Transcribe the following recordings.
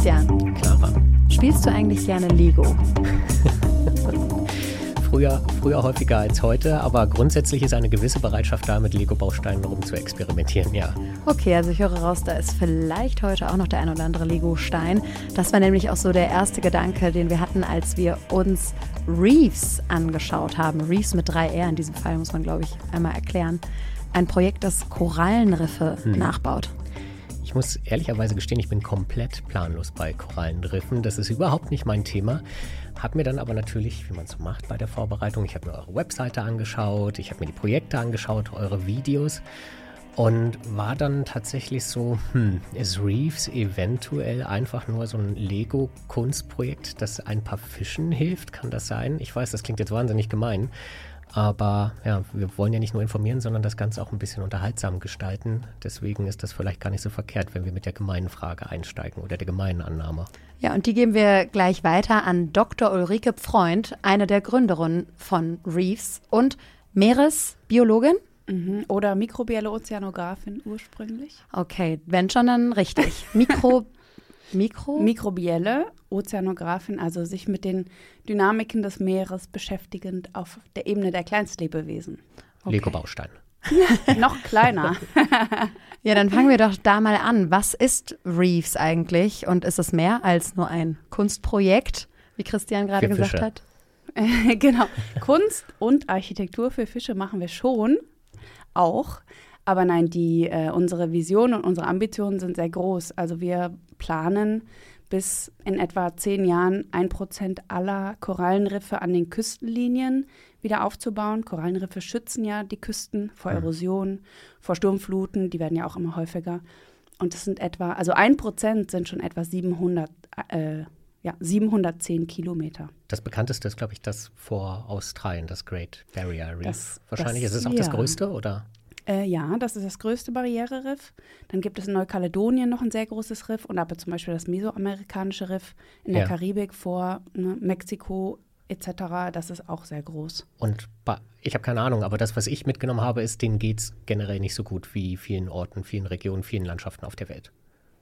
Christian. Clara. Spielst du eigentlich gerne Lego? früher, früher häufiger als heute, aber grundsätzlich ist eine gewisse Bereitschaft da, mit Lego-Bausteinen rum zu experimentieren, ja. Okay, also ich höre raus, da ist vielleicht heute auch noch der ein oder andere Lego-Stein. Das war nämlich auch so der erste Gedanke, den wir hatten, als wir uns Reefs angeschaut haben. Reefs mit drei R in diesem Fall, muss man, glaube ich, einmal erklären. Ein Projekt, das Korallenriffe hm. nachbaut. Ich muss ehrlicherweise gestehen, ich bin komplett planlos bei Korallenriffen. Das ist überhaupt nicht mein Thema. Hab mir dann aber natürlich, wie man es so macht bei der Vorbereitung, ich habe mir eure Webseite angeschaut, ich habe mir die Projekte angeschaut, eure Videos und war dann tatsächlich so, hm, ist Reeves eventuell einfach nur so ein Lego-Kunstprojekt, das ein paar Fischen hilft? Kann das sein? Ich weiß, das klingt jetzt wahnsinnig gemein. Aber ja, wir wollen ja nicht nur informieren, sondern das Ganze auch ein bisschen unterhaltsam gestalten. Deswegen ist das vielleicht gar nicht so verkehrt, wenn wir mit der gemeinen Frage einsteigen oder der gemeinen Annahme. Ja, und die geben wir gleich weiter an Dr. Ulrike Freund, eine der Gründerinnen von Reefs und Meeresbiologin. Mhm. Oder mikrobielle Ozeanografin ursprünglich. Okay, wenn schon, dann richtig. Mikro Mikro? Mikrobielle Ozeanografin, also sich mit den Dynamiken des Meeres beschäftigend auf der Ebene der Kleinstlebewesen. Okay. Lego-Baustein. Noch kleiner. ja, dann fangen wir doch da mal an. Was ist Reefs eigentlich? Und ist es mehr als nur ein Kunstprojekt, wie Christian gerade gesagt hat? genau. Kunst und Architektur für Fische machen wir schon auch. Aber nein, die, äh, unsere Vision und unsere Ambitionen sind sehr groß. Also wir planen bis in etwa zehn Jahren ein Prozent aller Korallenriffe an den Küstenlinien wieder aufzubauen. Korallenriffe schützen ja die Küsten vor Erosion, vor Sturmfluten, die werden ja auch immer häufiger. Und das sind etwa, also ein Prozent sind schon etwa 700, äh, ja, 710 Kilometer. Das bekannteste ist, glaube ich, das vor Australien, das Great Barrier Reef. Das, Wahrscheinlich das, ist es auch ja. das größte, oder? Äh, ja, das ist das größte Barriereriff. Dann gibt es in Neukaledonien noch ein sehr großes Riff und aber zum Beispiel das mesoamerikanische Riff in der ja. Karibik vor ne, Mexiko etc. Das ist auch sehr groß. Und ich habe keine Ahnung, aber das, was ich mitgenommen habe, ist, denen geht es generell nicht so gut wie vielen Orten, vielen Regionen, vielen Landschaften auf der Welt.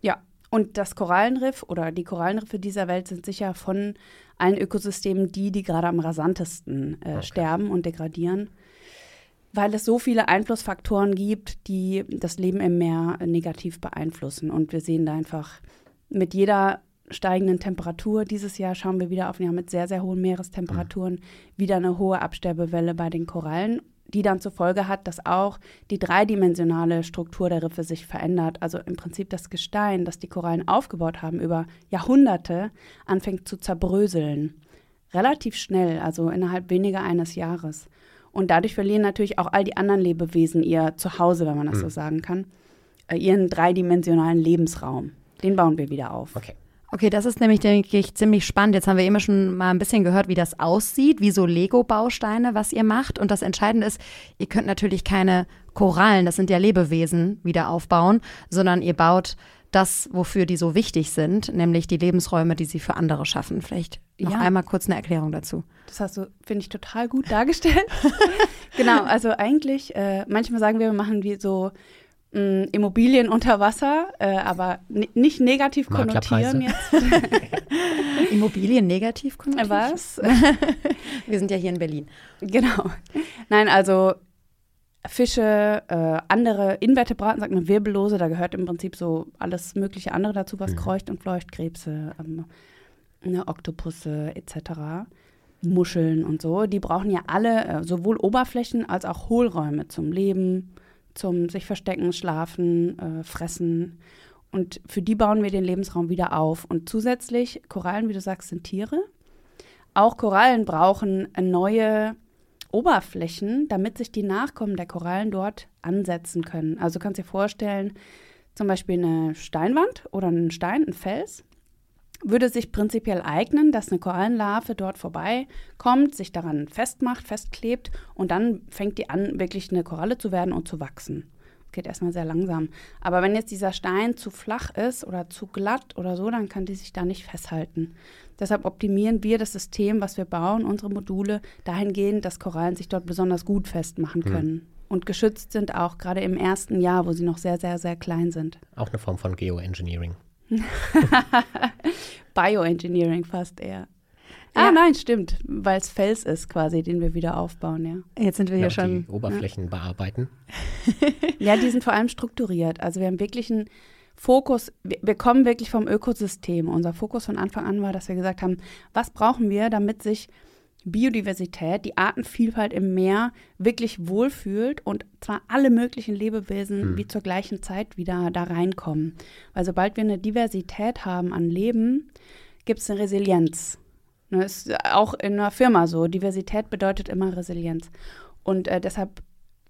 Ja, und das Korallenriff oder die Korallenriffe dieser Welt sind sicher von allen Ökosystemen die, die gerade am rasantesten äh, okay. sterben und degradieren weil es so viele Einflussfaktoren gibt, die das Leben im Meer negativ beeinflussen. Und wir sehen da einfach mit jeder steigenden Temperatur, dieses Jahr schauen wir wieder auf ein Jahr mit sehr, sehr hohen Meerestemperaturen, mhm. wieder eine hohe Absterbewelle bei den Korallen, die dann zur Folge hat, dass auch die dreidimensionale Struktur der Riffe sich verändert. Also im Prinzip das Gestein, das die Korallen aufgebaut haben über Jahrhunderte, anfängt zu zerbröseln. Relativ schnell, also innerhalb weniger eines Jahres. Und dadurch verlieren natürlich auch all die anderen Lebewesen ihr Zuhause, wenn man das mhm. so sagen kann, äh, ihren dreidimensionalen Lebensraum. Den bauen wir wieder auf. Okay. Okay, das ist nämlich, denke ich, ziemlich spannend. Jetzt haben wir immer schon mal ein bisschen gehört, wie das aussieht, wie so Lego-Bausteine, was ihr macht. Und das Entscheidende ist, ihr könnt natürlich keine Korallen, das sind ja Lebewesen, wieder aufbauen, sondern ihr baut das, wofür die so wichtig sind, nämlich die Lebensräume, die sie für andere schaffen. Vielleicht noch ja. einmal kurz eine Erklärung dazu. Das hast du, finde ich, total gut dargestellt. genau, also eigentlich, äh, manchmal sagen wir, wir machen wie so mh, mm, Immobilien unter Wasser, äh, aber nicht negativ konnotieren jetzt. Immobilien negativ konnotieren? Was? wir sind ja hier in Berlin. Genau. Nein, also Fische, äh, andere Invertebraten, sagt man Wirbellose, da gehört im Prinzip so alles mögliche andere dazu, was mhm. kreucht und fleucht, Krebse, ähm, ne, Oktopusse etc., Muscheln und so. Die brauchen ja alle äh, sowohl Oberflächen als auch Hohlräume zum Leben, zum sich verstecken, schlafen, äh, fressen. Und für die bauen wir den Lebensraum wieder auf. Und zusätzlich, Korallen, wie du sagst, sind Tiere. Auch Korallen brauchen neue Oberflächen, damit sich die Nachkommen der Korallen dort ansetzen können. Also du kannst dir vorstellen, zum Beispiel eine Steinwand oder ein Stein, ein Fels, würde sich prinzipiell eignen, dass eine Korallenlarve dort vorbeikommt, sich daran festmacht, festklebt und dann fängt die an, wirklich eine Koralle zu werden und zu wachsen. Geht erstmal sehr langsam. Aber wenn jetzt dieser Stein zu flach ist oder zu glatt oder so, dann kann die sich da nicht festhalten. Deshalb optimieren wir das System, was wir bauen, unsere Module, dahingehend, dass Korallen sich dort besonders gut festmachen hm. können. Mhm. Und geschützt sind auch gerade im ersten Jahr, wo sie noch sehr, sehr, sehr klein sind. Auch eine Form von Geoengineering. Bioengineering fast eher. Ah, Ja. nein, stimmt, weil es Fels ist quasi, den wir wieder aufbauen, ja. Jetzt sind wir hier Noch schon. die Oberflächen bearbeiten. Ja, die sind vor allem strukturiert. Also wir haben wirklich einen Fokus, wir, wir kommen wirklich vom Ökosystem. Unser Fokus von Anfang an war, dass wir gesagt haben, was brauchen wir, damit sich Biodiversität, die Artenvielfalt im Meer wirklich wohlfühlt und zwar alle möglichen Lebewesen wie zur gleichen Zeit wieder da reinkommen. Weil sobald wir eine Diversität haben an Leben, gibt es eine Resilienz. Ne, ist auch in einer Firma so. Diversität bedeutet immer Resilienz. Und äh, deshalb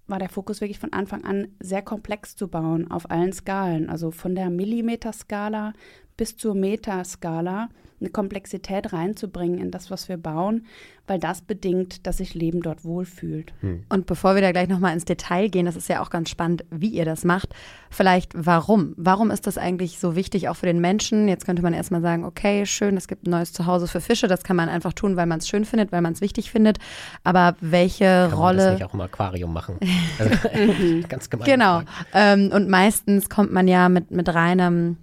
war der Fokus wirklich von Anfang an sehr komplex zu bauen auf allen Skalen. Also von der Millimeterskala bis zur Metaskala eine Komplexität reinzubringen in das, was wir bauen, weil das bedingt, dass sich Leben dort wohlfühlt. Und bevor wir da gleich nochmal ins Detail gehen, das ist ja auch ganz spannend, wie ihr das macht. Vielleicht warum? Warum ist das eigentlich so wichtig auch für den Menschen? Jetzt könnte man erstmal sagen, okay, schön, es gibt ein neues Zuhause für Fische. Das kann man einfach tun, weil man es schön findet, weil man es wichtig findet. Aber welche Kann man das Rolle. nicht auch im Aquarium machen? Also, ganz gemein. Genau. Ähm, und meistens kommt man ja mit, mit reinem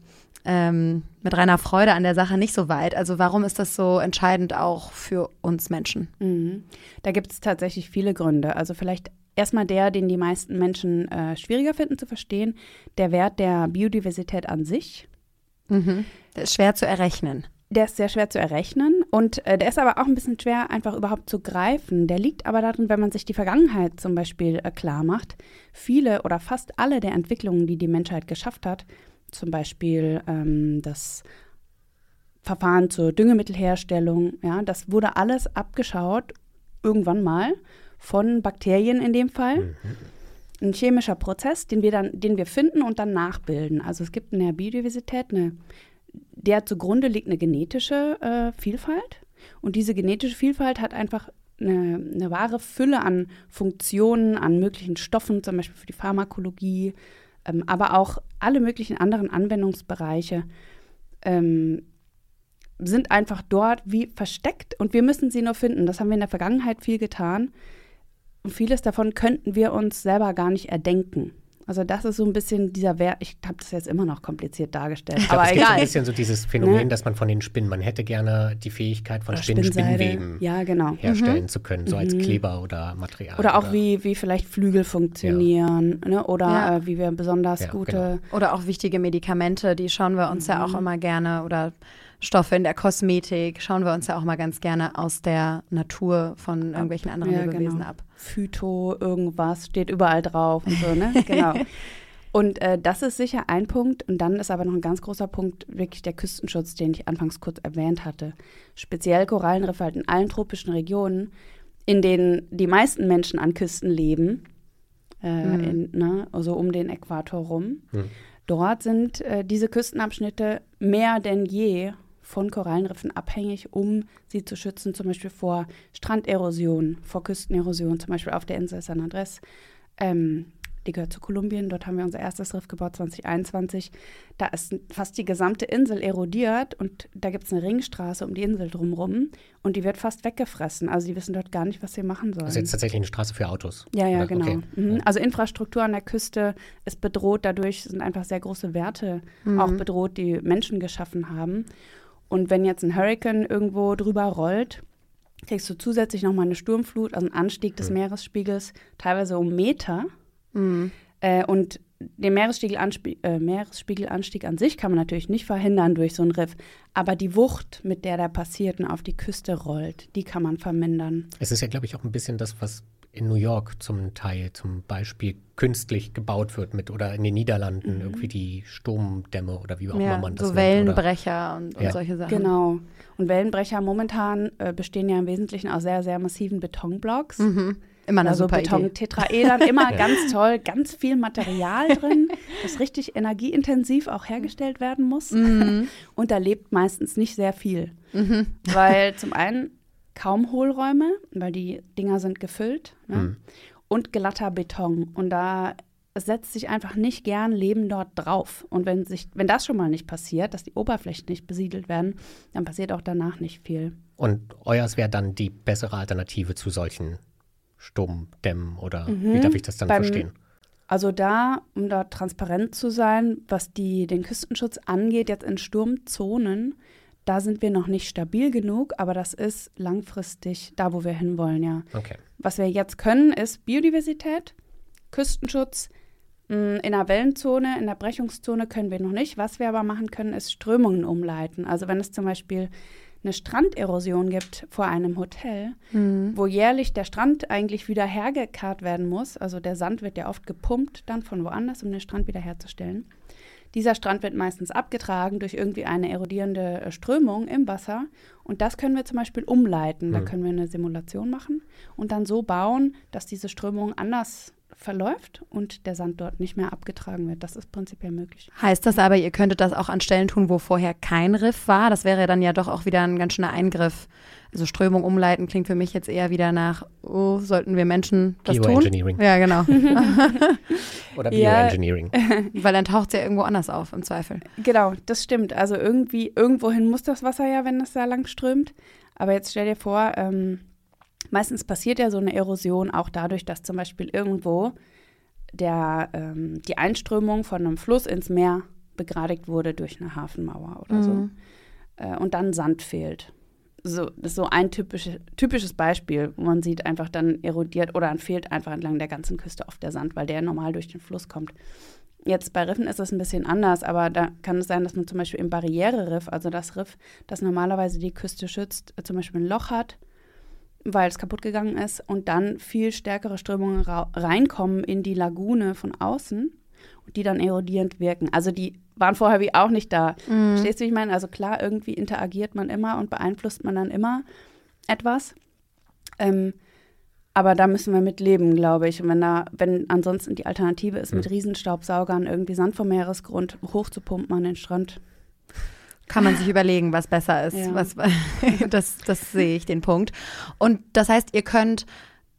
ähm, mit reiner Freude an der Sache nicht so weit. Also warum ist das so entscheidend auch für uns Menschen? Mhm. Da gibt es tatsächlich viele Gründe. Also vielleicht erstmal der, den die meisten Menschen äh, schwieriger finden zu verstehen, der Wert der Biodiversität an sich. Das ist schwer zu errechnen. Der ist sehr schwer zu errechnen und äh, der ist aber auch ein bisschen schwer einfach überhaupt zu greifen. Der liegt aber darin, wenn man sich die Vergangenheit zum Beispiel äh, klar macht. Viele oder fast alle der Entwicklungen, die die Menschheit geschafft hat, zum Beispiel ähm, das Verfahren zur Düngemittelherstellung, ja, das wurde alles abgeschaut irgendwann mal von Bakterien in dem Fall. Ein chemischer Prozess, den wir dann, den wir finden und dann nachbilden. Also es gibt in der Biodiversität eine, der zugrunde liegt eine genetische äh, Vielfalt. Und diese genetische Vielfalt hat einfach eine, eine wahre Fülle an Funktionen, an möglichen Stoffen, zum Beispiel für die Pharmakologie, ähm, aber auch alle möglichen anderen Anwendungsbereiche ähm, sind einfach dort wie versteckt und wir müssen sie nur finden. Das haben wir in der Vergangenheit viel getan. Und vieles davon könnten wir uns selber gar nicht erdenken. Also das ist so ein bisschen dieser Wert, ich habe das jetzt immer noch kompliziert dargestellt, Ich glaub, aber es gibt so ein egal. bisschen so dieses Phänomen, Ne? dass man von den Spinnen, man hätte gerne die Fähigkeit von Oder Spinnen. Spinnweben Ja, genau. herstellen zu können, so als Kleber oder Material. Oder auch wie, wie vielleicht Flügel funktionieren ne? oder Ja. äh, wie wir besonders Ja, gute Oder auch wichtige Medikamente, die schauen wir uns ja auch immer gerne oder Stoffe in der Kosmetik schauen wir uns ja auch mal ganz gerne aus der Natur von irgendwelchen anderen Ja, Lebewesen genau. ab. Phyto, irgendwas, steht überall drauf und so, ne? Genau. Und äh, das ist sicher ein Punkt. Und dann ist aber noch ein ganz großer Punkt wirklich der Küstenschutz, den ich anfangs kurz erwähnt hatte. Speziell Korallenriffe halt in allen tropischen Regionen, in denen die meisten Menschen an Küsten leben, äh, in, ne, also um den Äquator rum. Dort sind äh, diese Küstenabschnitte mehr denn je von Korallenriffen abhängig, um sie zu schützen, zum Beispiel vor Stranderosion, vor Küstenerosion, zum Beispiel auf der Insel San Andres. Ähm, die gehört zu Kolumbien, dort haben wir unser erstes Riff gebaut 2021. Da ist fast die gesamte Insel erodiert und da gibt es eine Ringstraße um die Insel drumherum und die wird fast weggefressen. Also die wissen dort gar nicht, was sie machen sollen. Das ist jetzt tatsächlich eine Straße für Autos. Ja, ja, oder? genau. Okay. Mhm. Also Infrastruktur an der Küste ist bedroht, dadurch sind einfach sehr große Werte auch bedroht, die Menschen geschaffen haben. Und wenn jetzt ein Hurricane irgendwo drüber rollt, kriegst du zusätzlich nochmal eine Sturmflut, also einen Anstieg des Meeresspiegels, teilweise um Meter. Äh, und den Meeresspiegelanstieg, äh, Meeresspiegelanstieg an sich kann man natürlich nicht verhindern durch so ein Riff, aber die Wucht, mit der der passiert und auf die Küste rollt, die kann man vermindern. Es ist ja, glaube ich, auch ein bisschen das, was in New York zum Teil zum Beispiel künstlich gebaut wird mit oder in den Niederlanden irgendwie die Sturmdämme oder wie auch immer Ja, man das so nennt. Oder, Wellenbrecher und, und Ja. solche Sachen. Genau. Und Wellenbrecher momentan äh, bestehen ja im Wesentlichen aus sehr, sehr massiven Betonblocks. Mhm. Immer eine Also super Idee. Beton-Tetraedern, immer ganz toll, ganz viel Material drin, das richtig energieintensiv auch hergestellt werden muss. Mhm. Und da lebt meistens nicht sehr viel. Weil zum einen kaum Hohlräume, weil die Dinger sind gefüllt. Ne? Mhm. Und glatter Beton. Und da setzt sich einfach nicht gern Leben dort drauf. Und wenn, sich, wenn das schon mal nicht passiert, dass die Oberflächen nicht besiedelt werden, dann passiert auch danach nicht viel. Und euers wäre dann die bessere Alternative zu solchen Sturmdämmen oder Mhm. wie darf ich das dann Beim- verstehen? Also da, um da transparent zu sein, was die, den Küstenschutz angeht, jetzt in Sturmzonen, da sind wir noch nicht stabil genug, aber das ist langfristig da, wo wir hinwollen, ja. Okay. Was wir jetzt können, ist Biodiversität, Küstenschutz. Mm, in der Wellenzone, in der Brechungszone können wir noch nicht. Was wir aber machen können, ist Strömungen umleiten. Also wenn es zum Beispiel eine Stranderosion gibt vor einem Hotel, Mhm. wo jährlich der Strand eigentlich wieder hergekarrt werden muss. Also der Sand wird ja oft gepumpt dann von woanders, um den Strand wieder herzustellen. Dieser Strand wird meistens abgetragen durch irgendwie eine erodierende äh, Strömung im Wasser. Und das können wir zum Beispiel umleiten. Da Mhm. können wir eine Simulation machen und dann so bauen, dass diese Strömung anders verläuft und der Sand dort nicht mehr abgetragen wird. Das ist prinzipiell möglich. Heißt das aber, ihr könntet das auch an Stellen tun, wo vorher kein Riff war? Das wäre dann ja doch auch wieder ein ganz schöner Eingriff. Also Strömung umleiten klingt für mich jetzt eher wieder nach, oh, sollten wir Menschen das tun? Geoengineering. Ja, genau. Oder Ja. Bioengineering. Weil dann taucht es ja irgendwo anders auf, im Zweifel. Genau, das stimmt. Also irgendwie, irgendwohin muss das Wasser ja, wenn es da lang strömt. Aber jetzt stell dir vor, ähm, meistens passiert ja so eine Erosion auch dadurch, dass zum Beispiel irgendwo der, ähm, die Einströmung von einem Fluss ins Meer begradigt wurde durch eine Hafenmauer oder so. Mhm. Äh, und dann Sand fehlt. So, das ist so ein typische, typisches Beispiel, wo man sieht, einfach dann erodiert oder dann fehlt einfach entlang der ganzen Küste oft der Sand, weil der normal durch den Fluss kommt. Jetzt bei Riffen ist es ein bisschen anders, aber da kann es sein, dass man zum Beispiel im Barriereriff, also das Riff, das normalerweise die Küste schützt, zum Beispiel ein Loch hat, weil es kaputt gegangen ist und dann viel stärkere Strömungen reinkommen in die Lagune von außen und die dann erodierend wirken. Also die waren vorher wie auch nicht da. Mhm. Verstehst du, wie ich meine? Also klar, irgendwie interagiert man immer und beeinflusst man dann immer etwas. Ähm, aber da müssen wir mit leben, glaube ich. Und wenn da, wenn ansonsten die Alternative ist, mit Mhm. Riesenstaubsaugern irgendwie Sand vom Meeresgrund hochzupumpen an den Strand. Kann man sich überlegen, was besser ist. Ja. Was, das, das sehe ich, den Punkt. Und das heißt, ihr könnt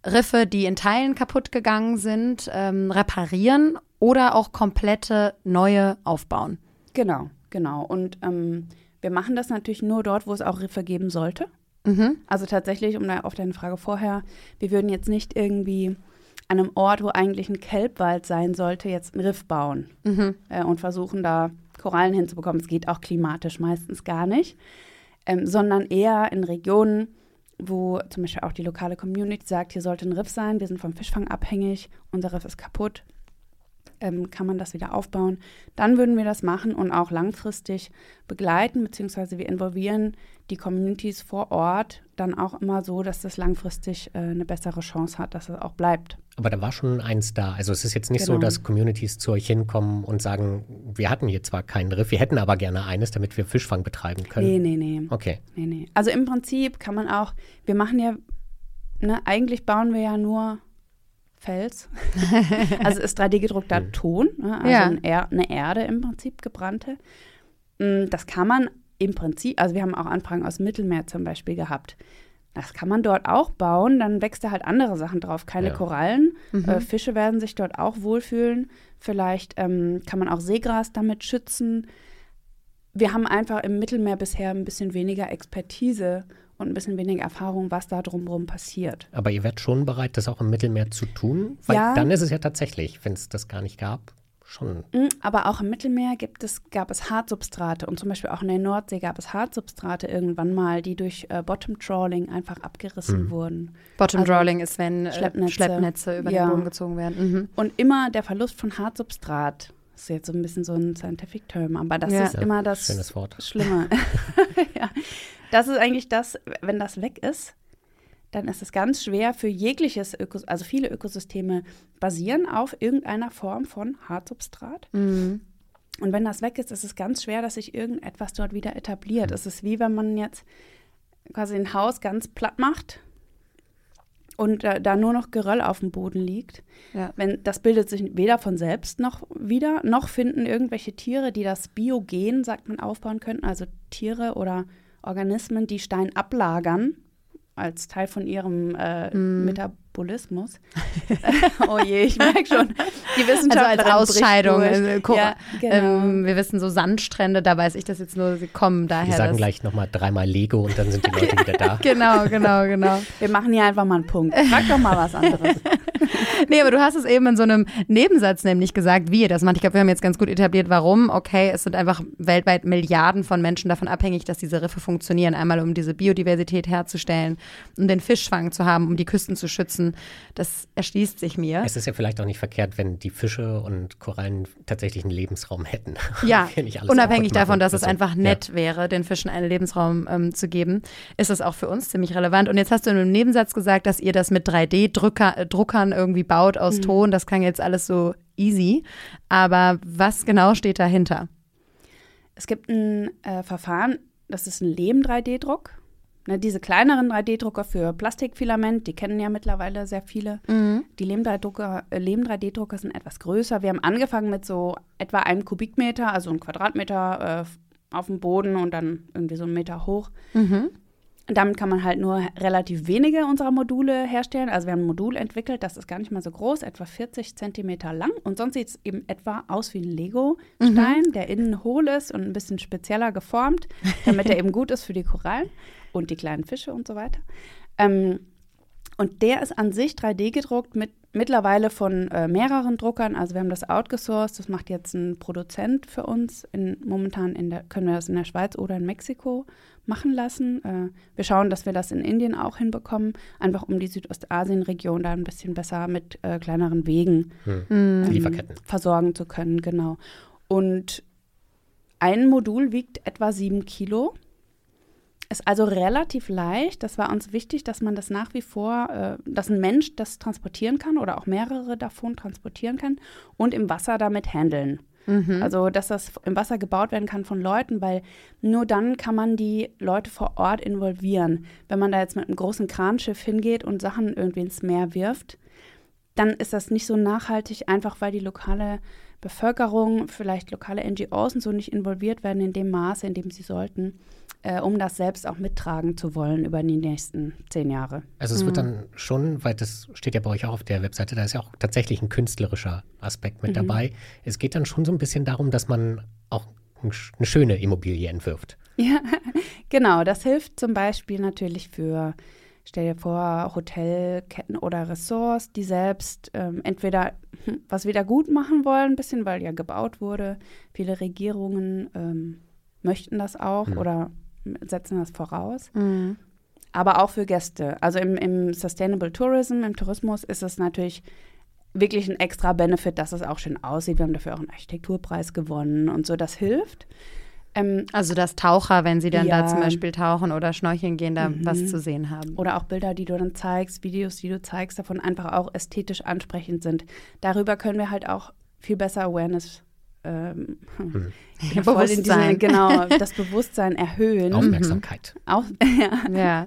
Riffe, die in Teilen kaputt gegangen sind, ähm, reparieren oder auch komplette neue aufbauen. Genau, genau. Und ähm, wir machen das natürlich nur dort, wo es auch Riffe geben sollte. Mhm. Also tatsächlich, um da auf deine Frage vorher, wir würden jetzt nicht irgendwie an einem Ort, wo eigentlich ein Kelbwald sein sollte, jetzt einen Riff bauen Mhm. äh, und versuchen da Korallen hinzubekommen. Es geht auch klimatisch meistens gar nicht, ähm, sondern eher in Regionen, wo zum Beispiel auch die lokale Community sagt, hier sollte ein Riff sein, wir sind vom Fischfang abhängig, unser Riff ist kaputt, ähm, kann man das wieder aufbauen. Dann würden wir das machen und auch langfristig begleiten, beziehungsweise wir involvieren die Communities vor Ort dann auch immer so, dass das langfristig äh, eine bessere Chance hat, dass es auch bleibt. Aber da war schon eins da. Also es ist jetzt nicht so, Genau. dass Communities zu euch hinkommen und sagen, wir hatten hier zwar keinen Riff, wir hätten aber gerne eines, damit wir Fischfang betreiben können. Nee, nee, nee. Okay. Nee, nee. Also im Prinzip kann man auch, wir machen ja, ne, eigentlich bauen wir ja nur Fels. also ist 3D-gedruckter Mhm. Ton, ne, also Ja. ein er eine Erde im Prinzip gebrannte. Mm, Das kann man im Prinzip, also wir haben auch Anfragen aus dem Mittelmeer zum Beispiel gehabt. Das kann man dort auch bauen, dann wächst da halt andere Sachen drauf, keine Ja. Korallen. Mhm. Äh, Fische werden sich dort auch wohlfühlen. Vielleicht ähm, kann man auch Seegras damit schützen. Wir haben einfach im Mittelmeer bisher ein bisschen weniger Expertise und ein bisschen weniger Erfahrung, was da drumherum passiert. Aber ihr wärt schon bereit, das auch im Mittelmeer zu tun? Weil Ja. dann ist es ja tatsächlich, wenn es das gar nicht gab, schon. Mm, Aber auch im Mittelmeer gibt es, gab es Hartsubstrate und zum Beispiel auch in der Nordsee gab es Hartsubstrate irgendwann mal, die durch äh, Bottom Trawling einfach abgerissen Mhm. wurden. Bottom Also Drawling ist, wenn äh, Schleppnetze. Schleppnetze, über Ja. den Boden gezogen werden. Mhm. Und immer der Verlust von Hartsubstrat, das ist jetzt so ein bisschen so ein Scientific Term, aber das Ja. ist Ja, immer das Schönes Wort. Schlimme. ja. Das ist eigentlich das, wenn das weg ist, dann ist es ganz schwer für jegliches Ökos also viele Ökosysteme basieren auf irgendeiner Form von Hartsubstrat. Mhm. Und wenn das weg ist, ist es ganz schwer, dass sich irgendetwas dort wieder etabliert. Es ist wie wenn man jetzt quasi ein Haus ganz platt macht und äh, da nur noch Geröll auf dem Boden liegt. Ja. Wenn, das bildet sich weder von selbst noch wieder, noch finden irgendwelche Tiere, die das Biogen, sagt man, aufbauen könnten, also Tiere oder Organismen, die Stein ablagern als Teil von ihrem äh, Mhm. Bullismus. oh je, ich merke schon. Die Wissenschaft also als Ausscheidung. Also, ja, genau. ähm, wir wissen so Sandstrände, da weiß ich das jetzt nur, sie kommen daher. Wir sagen gleich nochmal dreimal Lego und dann sind die Leute wieder da. genau, genau, genau. Wir machen hier einfach mal einen Punkt. Frag doch mal was anderes. nee, aber du hast es eben in so einem Nebensatz nämlich gesagt, wie ihr das macht. Ich glaube, wir haben jetzt ganz gut etabliert, warum. Okay, es sind einfach weltweit Milliarden von Menschen davon abhängig, dass diese Riffe funktionieren. Einmal, um diese Biodiversität herzustellen, um den Fischfang zu haben, um die Küsten zu schützen. Das erschließt sich mir. Es ist ja vielleicht auch nicht verkehrt, wenn die Fische und Korallen tatsächlich einen Lebensraum hätten. Ja, unabhängig davon, dass es einfach nett ja. wäre, den Fischen einen Lebensraum ähm, zu geben, ist es auch für uns ziemlich relevant. Und jetzt hast du in einem Nebensatz gesagt, dass ihr das mit 3D-Druckern äh, irgendwie baut aus mhm. Ton. Das klang jetzt alles so easy. Aber was genau steht dahinter? Es gibt ein äh, Verfahren, das ist ein Lehm-3D-Druck. Ne, diese kleineren 3D-Drucker für Plastikfilament, die kennen ja mittlerweile sehr viele. Mhm. Die Lehm-3D-Drucker äh, Lehm sind etwas größer. Wir haben angefangen mit so etwa einem Kubikmeter, also ein Quadratmeter äh, auf dem Boden und dann irgendwie so einen Meter hoch. Mhm. Damit kann man halt nur relativ wenige unserer Module herstellen. Also wir haben ein Modul entwickelt, das ist gar nicht mal so groß, etwa 40 Zentimeter lang. Und sonst sieht es eben etwa aus wie ein Lego-Stein, mhm. der innen hohl ist und ein bisschen spezieller geformt, damit er eben gut ist für die Korallen und die kleinen Fische und so weiter. Ähm, und der ist an sich 3D gedruckt mit mittlerweile von äh, mehreren Druckern. Also wir haben das outgesourced, das macht jetzt ein Produzent für uns. In, momentan in der, können wir das in der Schweiz oder in Mexiko machen lassen. Äh, wir schauen, dass wir das in Indien auch hinbekommen, einfach um die Südostasien-Region da ein bisschen besser mit äh, kleineren Wegen hm. ähm, versorgen zu können. Genau. Und ein Modul wiegt etwa sieben Kilo. Ist also relativ leicht. Das war uns wichtig, dass man das nach wie vor, äh, dass ein Mensch das transportieren kann oder auch mehrere davon transportieren kann und im Wasser damit handeln. Mhm. Also, dass das im Wasser gebaut werden kann von Leuten, weil nur dann kann man die Leute vor Ort involvieren. Wenn man da jetzt mit einem großen Kranschiff hingeht und Sachen irgendwie ins Meer wirft, dann ist das nicht so nachhaltig, einfach weil die lokale Bevölkerung, vielleicht lokale NGOs und so nicht involviert werden in dem Maße, in dem sie sollten äh, um das selbst auch mittragen zu wollen über die nächsten zehn Jahre. Also es mhm. wird dann schon, weil das steht ja bei euch auch auf der Webseite, da ist ja auch tatsächlich ein künstlerischer Aspekt mit mhm. dabei. Es geht dann schon so ein bisschen darum, dass man auch eine schöne Immobilie entwirft. Ja, genau. Das hilft zum Beispiel natürlich für Stell dir vor, Hotelketten oder Ressorts, die selbst ähm, entweder hm, was wieder gut machen wollen, ein bisschen, weil ja gebaut wurde. Viele Regierungen ähm, möchten das auch mhm. oder setzen das voraus. Mhm. Aber auch für Gäste. Also im, im Sustainable Tourism, im Tourismus ist es natürlich wirklich ein extra Benefit, dass es auch schön aussieht. Wir haben dafür auch einen Architekturpreis gewonnen und so. Das hilft. Ähm, also dass Taucher, wenn sie dann ja. da zum Beispiel tauchen oder schnorcheln gehen, da mhm. was zu sehen haben. Oder auch Bilder, die du dann zeigst, Videos, die du zeigst, davon einfach auch ästhetisch ansprechend sind. Darüber können wir halt auch viel besser Awareness ähm, hm. Bewusstsein. Diese, genau, das Bewusstsein erhöhen. Aufmerksamkeit. Auch, ja. ja.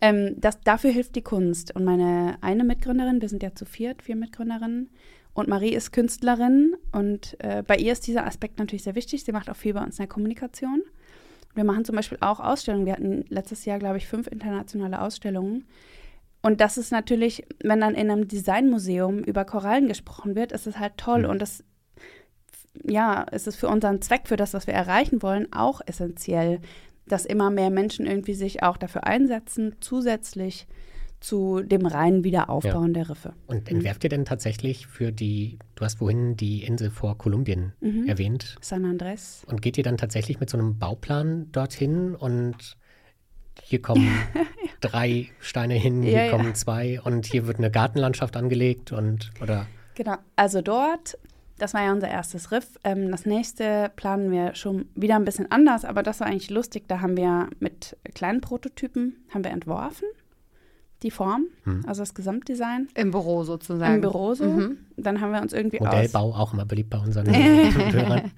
Ähm, das, dafür hilft die Kunst. Und meine eine Mitgründerin, wir sind ja zu viert, vier Mitgründerinnen, und Marie ist Künstlerin. Und äh, bei ihr ist dieser Aspekt natürlich sehr wichtig. Sie macht auch viel bei uns in der Kommunikation. Wir machen zum Beispiel auch Ausstellungen. Wir hatten letztes Jahr, glaube ich, fünf internationale Ausstellungen. Und das ist natürlich, wenn dann in einem Designmuseum über Korallen gesprochen wird, ist es halt toll. Mhm. Und das ja, ist es für unseren Zweck, für das, was wir erreichen wollen, auch essentiell, dass immer mehr Menschen irgendwie sich auch dafür einsetzen, zusätzlich zu dem reinen Wiederaufbauen ja. der Riffe. Und mhm. entwerft ihr denn tatsächlich für die, du hast vorhin die Insel vor Kolumbien mhm. erwähnt. San Andres. Und geht ihr dann tatsächlich mit so einem Bauplan dorthin und hier kommen drei Steine hin, hier ja, kommen ja. zwei und hier wird eine Gartenlandschaft angelegt und oder? Genau, also dort das war ja unser erstes Riff. Ähm, das nächste planen wir schon wieder ein bisschen anders, aber das war eigentlich lustig. Da haben wir mit kleinen Prototypen haben wir entworfen, die Form, hm. also das Gesamtdesign. Im Büro sozusagen. Im Büro so. Mhm. Dann haben wir uns irgendwie Modellbau auch immer beliebt bei unseren Hörern.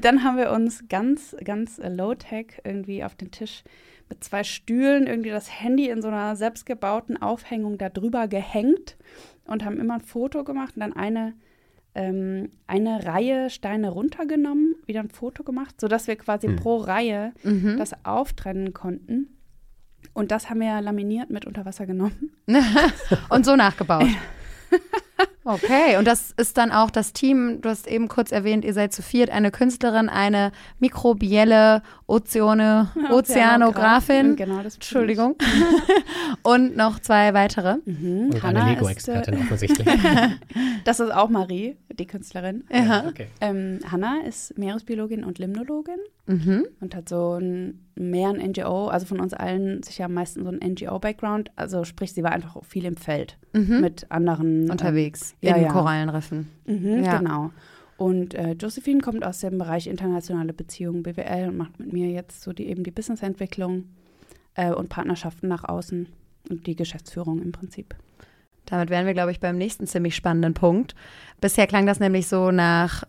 Dann haben wir uns ganz, ganz low-tech irgendwie auf den Tisch mit zwei Stühlen irgendwie das Handy in so einer selbstgebauten Aufhängung da drüber gehängt und haben immer ein Foto gemacht und dann eine ähm, eine Reihe Steine runtergenommen, wieder ein Foto gemacht, sodass wir quasi mhm. pro Reihe mhm. das auftrennen konnten. Und das haben wir ja laminiert mit unter Wasser genommen. und so nachgebaut. Okay, und das ist dann auch das Team, du hast eben kurz erwähnt, ihr seid zu viert, eine Künstlerin, eine mikrobielle Ozeane, Ozeanografin. Genau, das Entschuldigung. und noch zwei weitere. Mhm. Und Hanna eine Lego-Expertin äh, offensichtlich. das ist auch Marie, die Künstlerin. Ja. Okay. Ähm, Hanna ist Meeresbiologin und Limnologin mhm. und hat so ein mehr ein NGO, also von uns allen sicher am meisten so ein NGO-Background. Also sprich, sie war einfach viel im Feld mhm. mit anderen. Unterwegs ähm, in ja. Korallenriffen. Mhm, ja. Genau. Und äh, Josephine kommt aus dem Bereich internationale Beziehungen, BWL, und macht mit mir jetzt so die eben die Businessentwicklung äh, und Partnerschaften nach außen und die Geschäftsführung im Prinzip. Damit wären wir, glaube ich, beim nächsten ziemlich spannenden Punkt. Bisher klang das nämlich so nach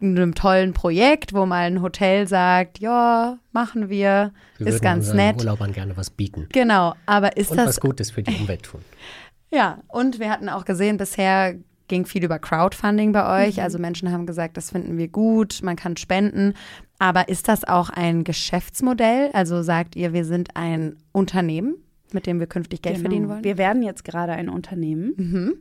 einem tollen Projekt, wo mal ein Hotel sagt, ja, machen wir, wir ist ganz nett. Urlaubern gerne was bieten. Genau, aber ist und das was Gutes für die Umwelt tun. Ja, und wir hatten auch gesehen, bisher ging viel über Crowdfunding bei euch. Mhm. Also Menschen haben gesagt, das finden wir gut, man kann spenden. Aber ist das auch ein Geschäftsmodell? Also sagt ihr, wir sind ein Unternehmen, mit dem wir künftig Geld genau. verdienen wollen? Wir werden jetzt gerade ein Unternehmen. Mhm.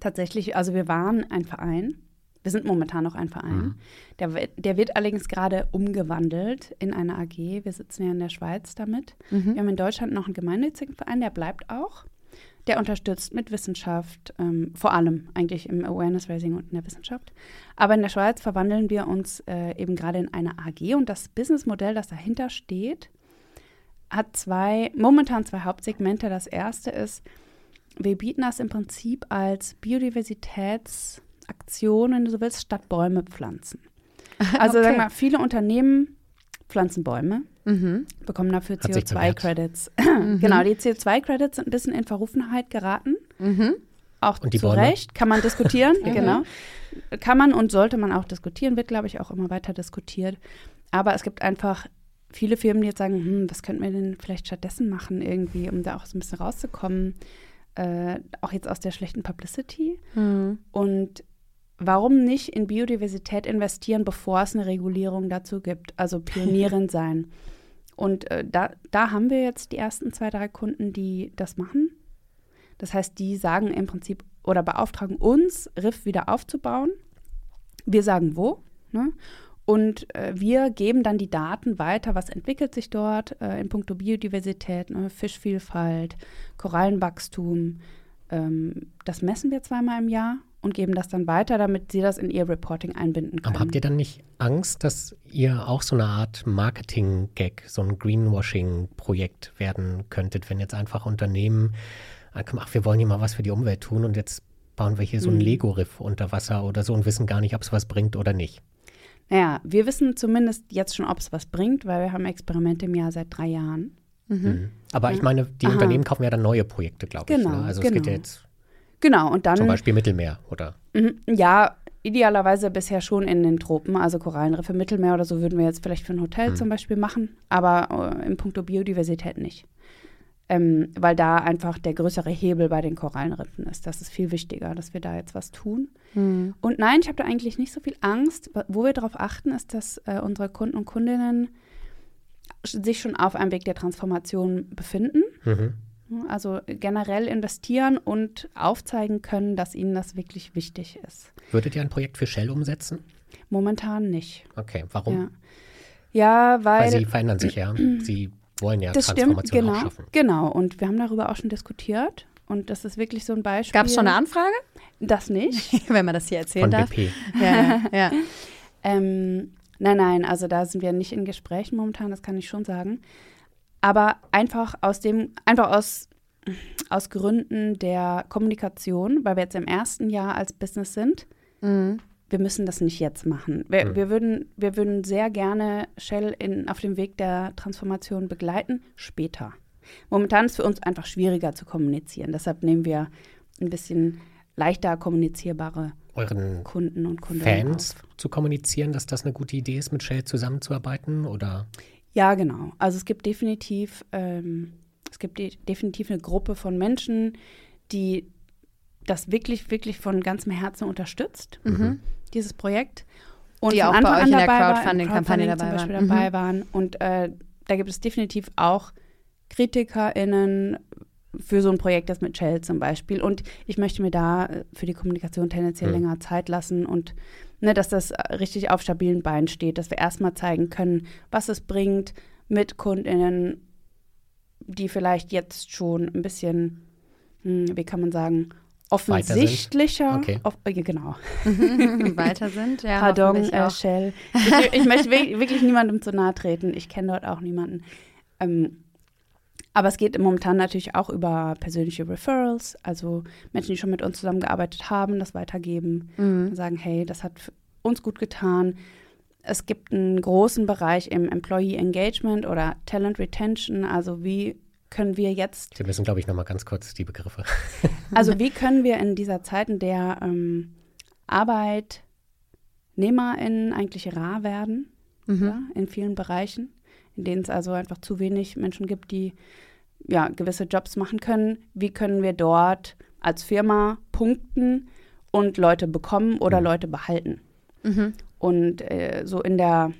Tatsächlich, also wir waren ein Verein. Wir sind momentan noch ein Verein. Mhm. Der, der, wird allerdings gerade umgewandelt in eine AG. Wir sitzen ja in der Schweiz damit. Mhm. Wir haben in Deutschland noch einen gemeinnützigen Verein, der bleibt auch. Der unterstützt mit Wissenschaft, ähm, vor allem eigentlich im Awareness Raising und in der Wissenschaft. Aber in der Schweiz verwandeln wir uns äh, eben gerade in eine AG und das Businessmodell, das dahinter steht, hat zwei, momentan zwei Hauptsegmente. Das erste ist, wir bieten das im Prinzip als Biodiversitätsaktion, wenn du so willst, statt Bäume pflanzen. Also okay. sag mal, viele Unternehmen pflanzen Bäume, mhm. bekommen dafür CO2-Credits. mhm. Genau, die CO2-Credits sind ein bisschen in Verrufenheit geraten. Mhm. Auch und die zu Bäume? Recht, kann man diskutieren, genau. Kann man und sollte man auch diskutieren, wird, glaube ich, auch immer weiter diskutiert. Aber es gibt einfach viele Firmen, die jetzt sagen, hm, was könnten wir denn vielleicht stattdessen machen, irgendwie, um da auch so ein bisschen rauszukommen. Äh, auch jetzt aus der schlechten Publicity. Mhm. Und warum nicht in Biodiversität investieren, bevor es eine Regulierung dazu gibt? Also Pionierin sein. Und äh, da, da haben wir jetzt die ersten zwei, drei Kunden, die das machen. Das heißt, die sagen im Prinzip oder beauftragen uns, Riff wieder aufzubauen. Wir sagen wo. Ne? Und äh, wir geben dann die Daten weiter, was entwickelt sich dort äh, in puncto Biodiversität, ne? Fischvielfalt, Korallenwachstum. Ähm, das messen wir zweimal im Jahr und geben das dann weiter, damit sie das in ihr Reporting einbinden können. Aber habt ihr dann nicht Angst, dass ihr auch so eine Art Marketing-Gag, so ein Greenwashing-Projekt werden könntet, wenn jetzt einfach Unternehmen, ach, wir wollen hier mal was für die Umwelt tun und jetzt bauen wir hier so ein mhm. Lego-Riff unter Wasser oder so und wissen gar nicht, ob es was bringt oder nicht? Naja, wir wissen zumindest jetzt schon, ob es was bringt, weil wir haben Experimente im Jahr seit drei Jahren. Mhm. Mhm. Aber ja. ich meine, die Aha. Unternehmen kaufen ja dann neue Projekte, glaube genau, ich. Ne? Also genau. es geht ja genau. jetzt Genau, und dann. Zum Beispiel Mittelmeer, oder? Mhm, ja, idealerweise bisher schon in den Tropen, also Korallenriffe, Mittelmeer oder so würden wir jetzt vielleicht für ein Hotel hm. zum Beispiel machen, aber äh, im Punkto Biodiversität nicht. Ähm, weil da einfach der größere Hebel bei den Korallenriffen ist. Das ist viel wichtiger, dass wir da jetzt was tun. Hm. Und nein, ich habe da eigentlich nicht so viel Angst. Wo wir darauf achten, ist, dass äh, unsere Kunden und Kundinnen sich schon auf einem Weg der Transformation befinden. Mhm. Also generell investieren und aufzeigen können, dass ihnen das wirklich wichtig ist. Würdet ihr ein Projekt für Shell umsetzen? Momentan nicht. Okay, warum? Ja, ja weil. Weil sie verändern sich ja. Sie wollen ja das Transformation stimmt, genau, auch schaffen. Genau, und wir haben darüber auch schon diskutiert. Und das ist wirklich so ein Beispiel. Gab es schon eine Anfrage? Das nicht. Wenn man das hier erzählen Von darf. BP. Ja, ja. ähm, nein, nein, also da sind wir nicht in Gesprächen momentan, das kann ich schon sagen aber einfach aus dem, einfach aus, aus Gründen der Kommunikation, weil wir jetzt im ersten Jahr als Business sind. Mhm. Wir müssen das nicht jetzt machen. Wir, mhm. wir, würden, wir würden sehr gerne Shell in, auf dem Weg der Transformation begleiten, später. Momentan ist es für uns einfach schwieriger zu kommunizieren. Deshalb nehmen wir ein bisschen leichter kommunizierbare euren Kunden und Kundinnen Fans auf. zu kommunizieren, dass das eine gute Idee ist, mit Shell zusammenzuarbeiten? Oder? Ja, genau. Also es gibt definitiv, ähm, es gibt de definitiv eine Gruppe von Menschen, die das wirklich, wirklich von ganzem Herzen unterstützt, mhm. dieses Projekt. Und die auch Anfang bei euch in der Crowdfunding-Kampagne Crowdfunding dabei, Beispiel waren. dabei mhm. waren. Und äh, da gibt es definitiv auch KritikerInnen für so ein Projekt, das mit Shell zum Beispiel. Und ich möchte mir da äh, für die Kommunikation tendenziell Mhm. länger Zeit lassen und ne, dass das äh, richtig auf stabilen Beinen steht, dass wir erstmal zeigen können, was es bringt mit KundInnen, die vielleicht jetzt schon ein bisschen, hm, wie kann man sagen, offensichtlicher, Okay. off- äh, genau, weiter sind. Ja, Pardon, äh. Shell. Ich, ich möchte wir- wirklich niemandem zu nahe treten. Ich kenne dort auch niemanden. Ähm, aber es geht momentan natürlich auch über persönliche Referrals, also Menschen, die schon mit uns zusammengearbeitet haben, das weitergeben Mhm. und sagen, hey, das hat uns gut getan. Es gibt einen großen Bereich im Employee Engagement oder Talent Retention, also wie können wir jetzt Wir müssen, glaube ich, nochmal ganz kurz die Begriffe. also wie können wir in dieser Zeit, in der ähm, ArbeitnehmerInnen eigentlich rar werden, Mhm. ja, in vielen Bereichen, in denen es also einfach zu wenig Menschen gibt, die ja, gewisse Jobs machen können, wie können wir dort als Firma punkten und Leute bekommen oder Mhm. Leute behalten. Mhm. Und äh, so in der,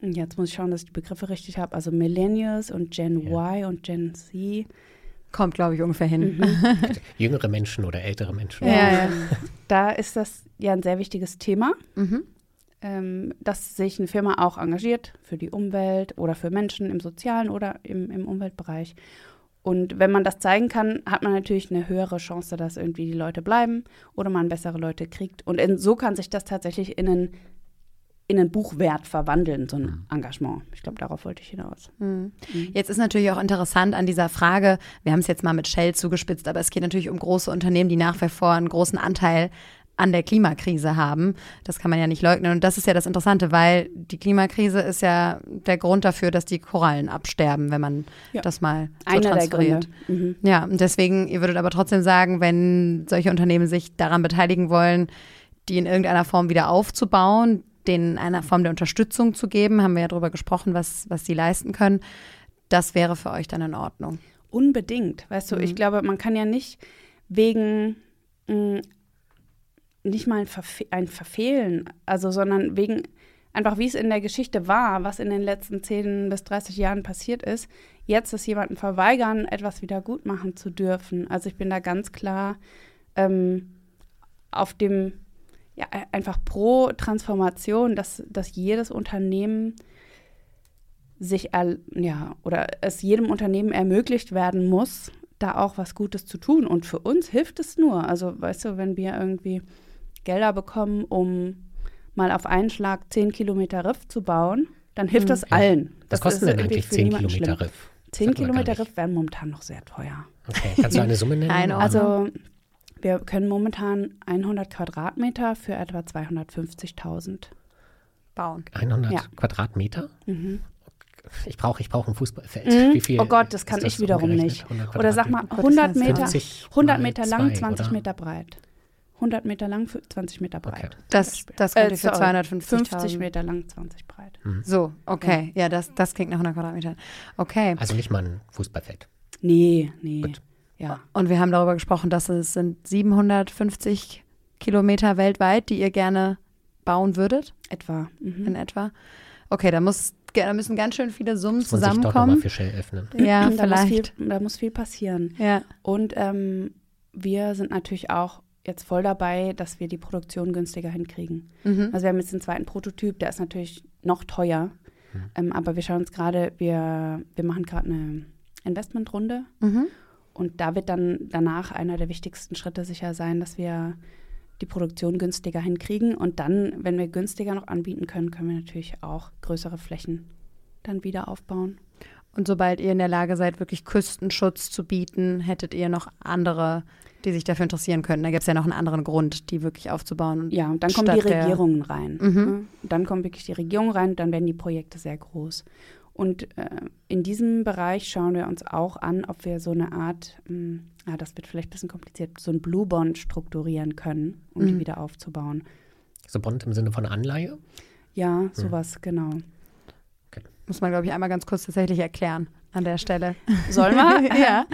jetzt muss ich schauen, dass ich die Begriffe richtig habe, also Millennials und Gen Ja. Y und Gen Z. Kommt, glaube ich, ungefähr hin. Jüngere Menschen oder ältere Menschen. Ja, ja. Da ist das ja ein sehr wichtiges Thema, Mhm. Ähm, dass sich eine Firma auch engagiert für die Umwelt oder für Menschen im sozialen oder im, im Umweltbereich. Und wenn man das zeigen kann, hat man natürlich eine höhere Chance, dass irgendwie die Leute bleiben oder man bessere Leute kriegt. Und in, so kann sich das tatsächlich in einen, in einen Buchwert verwandeln, so ein Engagement. Ich glaube, darauf wollte ich hinaus. Mhm. Jetzt ist natürlich auch interessant an dieser Frage, wir haben es jetzt mal mit Shell zugespitzt, aber es geht natürlich um große Unternehmen, die nach wie vor einen großen Anteil an der Klimakrise haben. Das kann man ja nicht leugnen. Und das ist ja das Interessante, weil die Klimakrise ist ja der Grund dafür, dass die Korallen absterben, wenn man Ja. das mal so Einer der transferiert. Gründe. Mhm. Ja, und deswegen, ihr würdet aber trotzdem sagen, wenn solche Unternehmen sich daran beteiligen wollen, die in irgendeiner Form wieder aufzubauen, denen eine Form der Unterstützung zu geben, haben wir ja darüber gesprochen, was, was sie leisten können, das wäre für euch dann in Ordnung. Unbedingt. Weißt du, ich Mhm. glaube, man kann ja nicht wegen mh, nicht mal ein, Verfe ein Verfehlen, also sondern wegen einfach, wie es in der Geschichte war, was in den letzten 10 bis 30 Jahren passiert ist, jetzt es jemanden verweigern, etwas wieder gut machen zu dürfen. Also ich bin da ganz klar ähm, auf dem, ja, e- einfach pro Transformation, dass, dass jedes Unternehmen sich, ja, oder es jedem Unternehmen ermöglicht werden muss, da auch was Gutes zu tun. Und für uns hilft es nur. Also, weißt du, wenn wir irgendwie Gelder bekommen, um mal auf einen Schlag 10 Kilometer Riff zu bauen, dann hilft das allen. Was Das kosten ist denn eigentlich für 10 niemanden Kilometer schlimm. Riff? 10 Sagt man gar Kilometer. Riff werden momentan noch sehr teuer. Okay, kannst du eine Summe nennen? Also, wir können momentan 100 Quadratmeter für etwa 250.000. Bauen. 100 Ja. Quadratmeter? Mhm. Ich brauche ich brauch ein Fußballfeld. Mhm. Wie viel Oh Gott, das kann ich wiederum umgerechnet? nicht. 100 Oder sag mal, Oh, das 100 heißt Meter, 50 100 mal Meter lang, zwei, 20 oder? Meter breit. 100 Meter lang, fü- 20 Meter breit. Okay. Das, das kommt Äh, ihr für sorry, 250.000. 50 Meter lang, 20 breit. So, okay. Ja, das, das klingt nach 100 Quadratmetern. Okay. Also nicht mal ein Fußballfeld. Nee, nee. Gut. Ja. Und wir haben darüber gesprochen, dass es sind 750 Kilometer weltweit, die ihr gerne bauen würdet, Etwa. Mhm. in etwa. Okay, da, muss, da müssen ganz schön viele Summen Muss man sich doch zusammenkommen. für Shell öffnen. Ja, da, muss viel, vielleicht. da muss viel passieren. Ja. Und ähm, wir sind natürlich auch jetzt voll dabei, dass wir die Produktion günstiger hinkriegen. Mhm. Also wir haben jetzt den zweiten Prototyp, der ist natürlich noch teuer. Ähm, aber wir schauen uns gerade, wir, wir machen gerade eine Investmentrunde Mhm. und da wird dann danach einer der wichtigsten Schritte sicher sein, dass wir die Produktion günstiger hinkriegen. Und dann, wenn wir günstiger noch anbieten können, können wir natürlich auch größere Flächen dann wieder aufbauen. Und sobald ihr in der Lage seid, wirklich Küstenschutz zu bieten, hättet ihr noch andere, die sich dafür interessieren könnten. Da gibt es ja noch einen anderen Grund, die wirklich aufzubauen. Ja, und dann kommen die Regierungen rein. Mhm. ne? Dann kommen wirklich die Regierungen rein, dann werden die Projekte sehr groß. Und äh, in diesem Bereich schauen wir uns auch an, ob wir so eine Art, mh, ah, das wird vielleicht ein bisschen kompliziert, so ein Blue Bond strukturieren können, um die Mhm. wieder aufzubauen. So Bond im Sinne von Anleihe? Ja, sowas, genau. Muss man, glaube ich, einmal ganz kurz tatsächlich erklären. an der Stelle. Sollen wir? ja.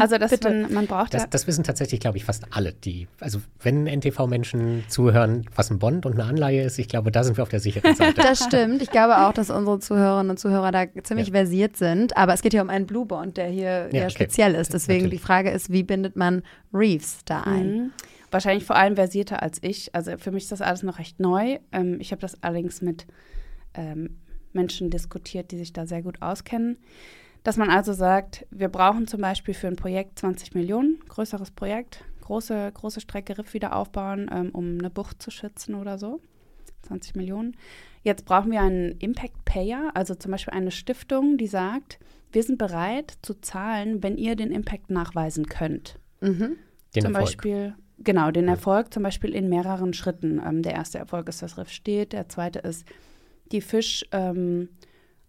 Also das man, man braucht das, das wissen tatsächlich, glaube ich, fast alle, die, also wenn NTV-Menschen zuhören, was ein Bond und eine Anleihe ist, ich glaube, da sind wir auf der sicheren Seite. Das stimmt. Ich glaube auch, dass unsere Zuhörerinnen und Zuhörer da ziemlich ja. versiert sind. Aber es geht ja um einen Blue Bond, der hier ja, okay. speziell ist. Deswegen Natürlich. die Frage ist, wie bindet man Reefs da ein? Mhm. Wahrscheinlich vor allem versierter als ich. Also für mich ist das alles noch recht neu. Ähm, ich habe das allerdings mit ähm, Menschen diskutiert, die sich da sehr gut auskennen. Dass man also sagt, wir brauchen zum Beispiel für ein Projekt 20 Millionen, größeres Projekt, große, große Strecke Riff wieder aufbauen, ähm, um eine Bucht zu schützen oder so. 20 Millionen. Jetzt brauchen wir einen Impact Payer, also zum Beispiel eine Stiftung, die sagt, wir sind bereit zu zahlen, wenn ihr den Impact nachweisen könnt. Mhm. Den zum Erfolg. Beispiel, genau, den Erfolg zum Beispiel in mehreren Schritten. Ähm, der erste Erfolg ist, dass Riff steht, der zweite ist, die Fisch, ähm,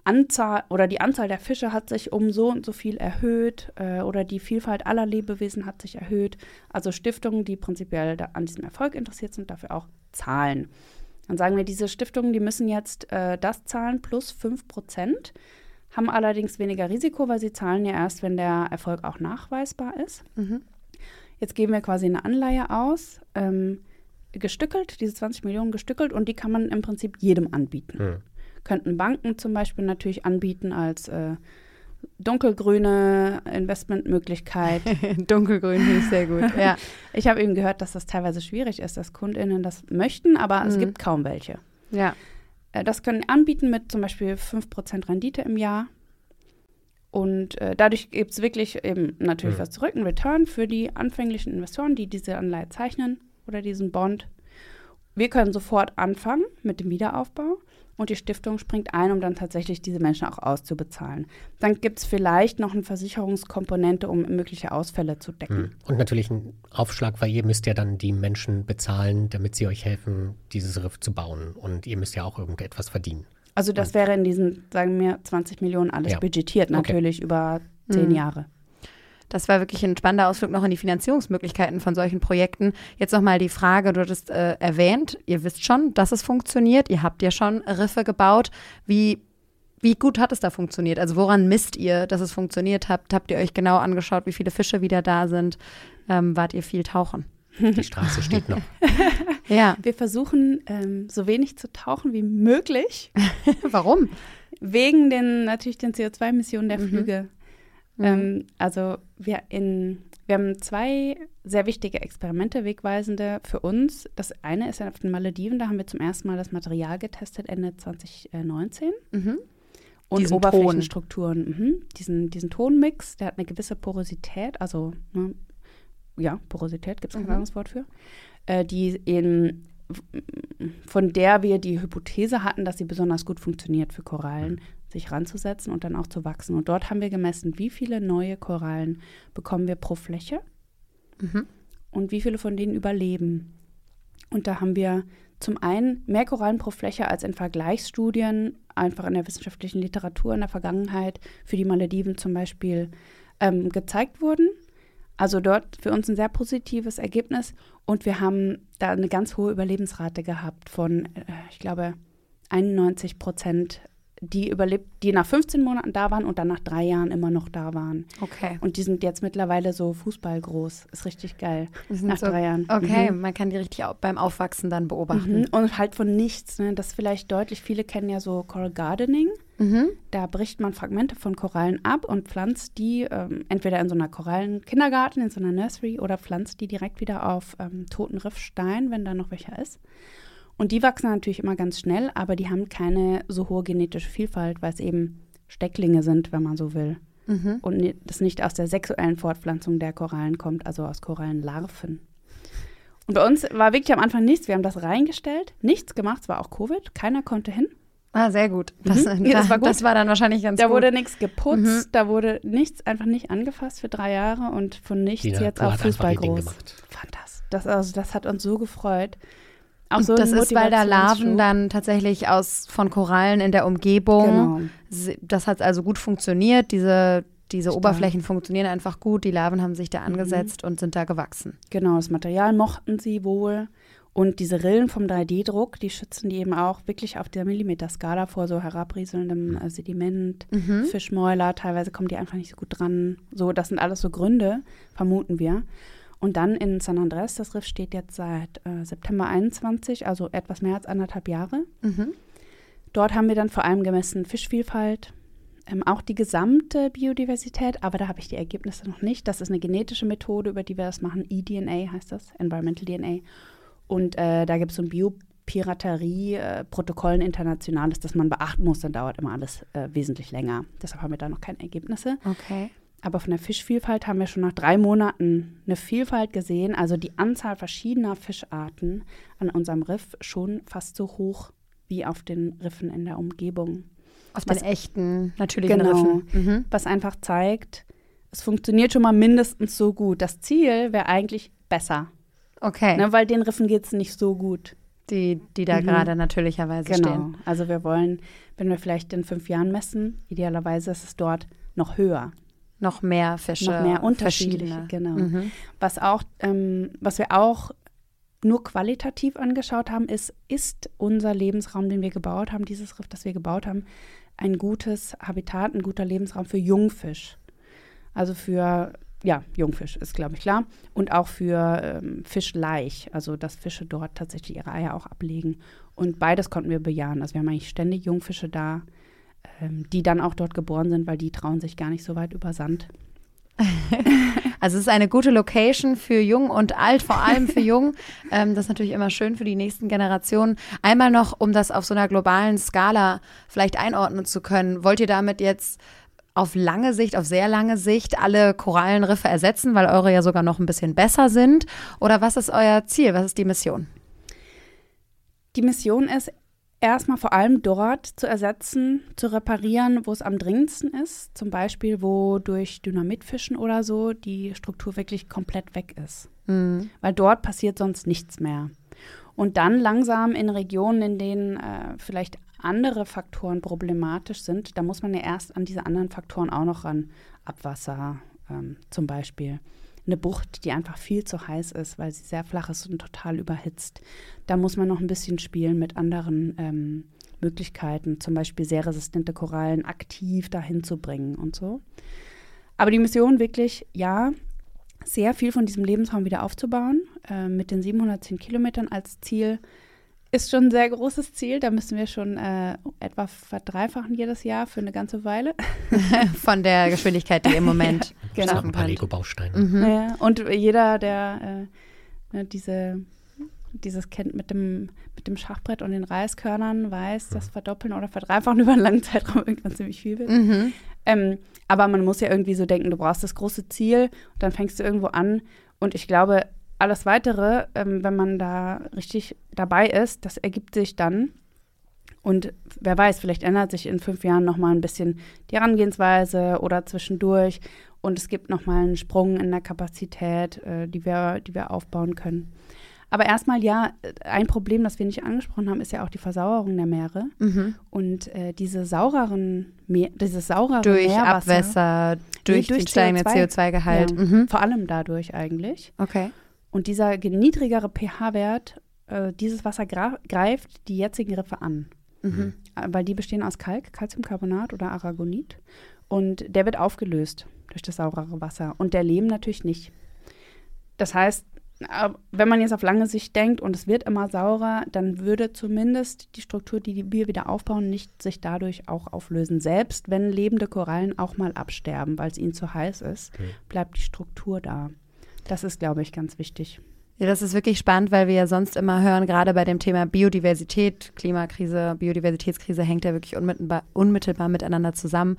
Anzahl oder die Anzahl der Fische hat sich um so und so viel erhöht äh, oder die Vielfalt aller Lebewesen hat sich erhöht. Also Stiftungen, die prinzipiell an diesem Erfolg interessiert sind, dafür auch zahlen. Dann sagen wir, diese Stiftungen, die müssen jetzt äh, das zahlen plus 5 Prozent, haben allerdings weniger Risiko, weil sie zahlen ja erst, wenn der Erfolg auch nachweisbar ist. Mhm. Jetzt geben wir quasi eine Anleihe aus, ähm, gestückelt, diese 20 Millionen gestückelt und die kann man im Prinzip jedem anbieten. Mhm könnten Banken zum Beispiel natürlich anbieten als äh, dunkelgrüne Investmentmöglichkeit. Dunkelgrün finde ich sehr gut. Ja. Ich habe eben gehört, dass das teilweise schwierig ist, dass KundInnen das möchten, aber mhm. es gibt kaum welche. Ja. Äh, das können anbieten mit zum Beispiel 5% Rendite im Jahr. Und äh, dadurch gibt es wirklich eben natürlich mhm. was zurück, ein Return für die anfänglichen Investoren, die diese Anleihe zeichnen oder diesen Bond. Wir können sofort anfangen mit dem Wiederaufbau und die Stiftung springt ein, um dann tatsächlich diese Menschen auch auszubezahlen. Dann gibt es vielleicht noch eine Versicherungskomponente, um mögliche Ausfälle zu decken. Hm. Und natürlich ein Aufschlag, weil ihr müsst ja dann die Menschen bezahlen, damit sie euch helfen, dieses Riff zu bauen. Und ihr müsst ja auch irgendetwas verdienen. Also das wäre in diesen, sagen wir, 20 Millionen alles ja. budgetiert, natürlich okay. über zehn mhm. Jahre. Das war wirklich ein spannender Ausflug noch in die Finanzierungsmöglichkeiten von solchen Projekten. Jetzt nochmal die Frage, du hattest äh, erwähnt, ihr wisst schon, dass es funktioniert. Ihr habt ja schon Riffe gebaut. Wie, wie gut hat es da funktioniert? Also woran misst ihr, dass es funktioniert habt? Habt ihr euch genau angeschaut, wie viele Fische wieder da sind? Ähm, wart ihr viel tauchen? Die Straße steht noch. ja. Wir versuchen, ähm, so wenig zu tauchen wie möglich. Warum? Wegen den natürlich den CO2-Emissionen der mhm. Flüge. Mhm. Ähm, also wir, in, wir haben zwei sehr wichtige Experimente, wegweisende für uns. Das eine ist auf den Malediven, da haben wir zum ersten Mal das Material getestet, Ende 2019. Mhm. Und diesen Oberflächenstrukturen. Mhm. Diesen, diesen Tonmix, der hat eine gewisse Porosität, also ne, ja, Porosität gibt es kein mhm. anderes Wort für, äh, die in von der wir die Hypothese hatten, dass sie besonders gut funktioniert für Korallen, mhm sich ranzusetzen und dann auch zu wachsen. Und dort haben wir gemessen, wie viele neue Korallen bekommen wir pro Fläche mhm. und wie viele von denen überleben. Und da haben wir zum einen mehr Korallen pro Fläche als in Vergleichsstudien, einfach in der wissenschaftlichen Literatur in der Vergangenheit, für die Malediven zum Beispiel, ähm, gezeigt wurden. Also dort für uns ein sehr positives Ergebnis. Und wir haben da eine ganz hohe Überlebensrate gehabt von, äh, ich glaube, 91 Prozent die überlebt, die nach 15 Monaten da waren und dann nach drei Jahren immer noch da waren. Okay. Und die sind jetzt mittlerweile so fußballgroß. Ist richtig geil. Nach so, drei Jahren. Okay, mhm. man kann die richtig beim Aufwachsen dann beobachten. Mhm. Und halt von nichts. Ne? Das ist vielleicht deutlich, viele kennen ja so Coral Gardening. Mhm. Da bricht man Fragmente von Korallen ab und pflanzt die ähm, entweder in so einer Korallenkindergarten, in so einer Nursery oder pflanzt die direkt wieder auf ähm, toten Riffstein, wenn da noch welcher ist. Und die wachsen natürlich immer ganz schnell, aber die haben keine so hohe genetische Vielfalt, weil es eben Stecklinge sind, wenn man so will. Mhm. Und das nicht aus der sexuellen Fortpflanzung der Korallen kommt, also aus Korallenlarven. Und bei uns war wirklich am Anfang nichts. Wir haben das reingestellt, nichts gemacht, es war auch Covid, keiner konnte hin. Ah, sehr gut. Das, mhm. ja, das, war gut. das war dann wahrscheinlich ganz da gut. Da wurde nichts geputzt, mhm. da wurde nichts einfach nicht angefasst für drei Jahre und von nichts jetzt auch Fußball groß. Fantastisch. Das, also, das hat uns so gefreut. Auch so das ist, weil da Larven dann tatsächlich aus von Korallen in der Umgebung. Genau. Das hat also gut funktioniert. Diese, diese Oberflächen funktionieren einfach gut. Die Larven haben sich da mhm. angesetzt mhm. und sind da gewachsen. Genau, das Material mochten sie wohl. Und diese Rillen vom 3D-Druck, die schützen die eben auch wirklich auf der Millimeter-Skala vor so herabrieselndem äh, Sediment, Mhm. Fischmäuler. Teilweise kommen die einfach nicht so gut dran. So, das sind alles so Gründe, vermuten wir. Und dann in San Andres, das Riff steht jetzt seit äh, September 21, also etwas mehr als anderthalb Jahre. Mhm. Dort haben wir dann vor allem gemessen Fischvielfalt, ähm, auch die gesamte Biodiversität, aber da habe ich die Ergebnisse noch nicht. Das ist eine genetische Methode, über die wir das machen. eDNA heißt das, Environmental DNA. Und äh, da gibt es so ein Biopiraterie-Protokollen internationales, das man beachten muss. Dann dauert immer alles äh, wesentlich länger. Deshalb haben wir da noch keine Ergebnisse. Okay. Aber von der Fischvielfalt haben wir schon nach drei Monaten eine Vielfalt gesehen. Also die Anzahl verschiedener Fischarten an unserem Riff schon fast so hoch wie auf den Riffen in der Umgebung. Auf Was- den echten, natürlichen Genau. Riffen. Mhm. Was einfach zeigt, es funktioniert schon mal mindestens so gut. Das Ziel wäre eigentlich besser, Okay. ne, weil den Riffen geht es nicht so gut. Die, die da Mhm. gerade natürlicherweise Genau. stehen. Also wir wollen, wenn wir vielleicht in fünf Jahren messen, idealerweise ist es dort noch höher. Noch mehr Fische. noch mehr unterschiedliche, genau. Mhm. Was auch, ähm, was wir auch nur qualitativ angeschaut haben, ist, ist unser Lebensraum, den wir gebaut haben, dieses Riff, das wir gebaut haben, ein gutes Habitat, ein guter Lebensraum für Jungfisch. Also für, ja, Jungfisch ist, glaube ich, klar. Und auch für ähm, Fischlaich, also dass Fische dort tatsächlich ihre Eier auch ablegen. Und beides konnten wir bejahen. Also wir haben eigentlich ständig Jungfische da, ähm, die dann auch dort geboren sind, weil die trauen sich gar nicht so weit über Sand. Also es ist eine gute Location für Jung und Alt, vor allem für Jung. ähm, das ist natürlich immer schön für die nächsten Generationen. Einmal noch, um das auf so einer globalen Skala vielleicht einordnen zu können, wollt ihr damit jetzt auf lange Sicht, auf sehr lange Sicht alle Korallenriffe ersetzen, weil eure ja sogar noch ein bisschen besser sind? Oder was ist euer Ziel? Was ist die Mission? Die Mission ist, erstmal vor allem dort zu ersetzen, zu reparieren, wo es am dringendsten ist. Zum Beispiel, wo durch Dynamitfischen oder so die Struktur wirklich komplett weg ist. Mhm. Weil dort passiert sonst nichts mehr. Und dann langsam in Regionen, in denen äh, vielleicht andere Faktoren problematisch sind, da muss man ja erst an diese anderen Faktoren auch noch ran. Abwasser ähm, zum Beispiel. Eine Bucht, die einfach viel zu heiß ist, weil sie sehr flach ist und total überhitzt. Da muss man noch ein bisschen spielen mit anderen ähm, Möglichkeiten, zum Beispiel sehr resistente Korallen aktiv dahin zu bringen und so. Aber die Mission wirklich, ja, sehr viel von diesem Lebensraum wieder aufzubauen, äh, mit den 710 Kilometern als Ziel. Ist schon ein sehr großes Ziel. Da müssen wir schon äh, etwa verdreifachen jedes Jahr für eine ganze Weile. Von der Geschwindigkeit, die im Moment Genau. So schaffen ein paar. Lego-Bausteine. Mhm. Ja, und jeder, der äh, ne, diese, dieses kennt mit dem, mit dem Schachbrett und den Reiskörnern, weiß, dass Verdoppeln oder Verdreifachen über einen langen Zeitraum irgendwann ziemlich viel wird. Mhm. Ähm, aber man muss ja irgendwie so denken, du brauchst das große Ziel und dann fängst du irgendwo an. Und ich glaube, alles Weitere, ähm, wenn man da richtig dabei ist, das ergibt sich dann. Und wer weiß, vielleicht ändert sich in fünf Jahren noch mal ein bisschen die Herangehensweise oder zwischendurch. Und es gibt noch mal einen Sprung in der Kapazität, äh, die, wir, die wir aufbauen können. Aber erstmal ja, ein Problem, das wir nicht angesprochen haben, ist ja auch die Versauerung der Meere. Mhm. Und äh, diese saureren, Meer, dieses saurere Durch Meerwasser, Abwässer, durch, durch den steigenden CO2. CO2-Gehalt. Ja, Mhm. vor allem dadurch eigentlich. Okay. Und dieser niedrigere pH-Wert, äh, dieses Wasser greift die jetzigen Riffe an. Mhm. Äh, Weil die bestehen aus Kalk, Calciumcarbonat oder Aragonit. Und der wird aufgelöst durch das saurere Wasser. Und der Lehm natürlich nicht. Das heißt, wenn man jetzt auf lange Sicht denkt und es wird immer saurer, dann würde zumindest die Struktur, die wir wieder aufbauen, nicht sich dadurch auch auflösen. Selbst wenn lebende Korallen auch mal absterben, weil es ihnen zu heiß ist, Okay. bleibt die Struktur da. Das ist, glaube ich, ganz wichtig. Ja, das ist wirklich spannend, weil wir ja sonst immer hören, gerade bei dem Thema Biodiversität, Klimakrise, Biodiversitätskrise hängt ja wirklich unmittelbar, unmittelbar miteinander zusammen,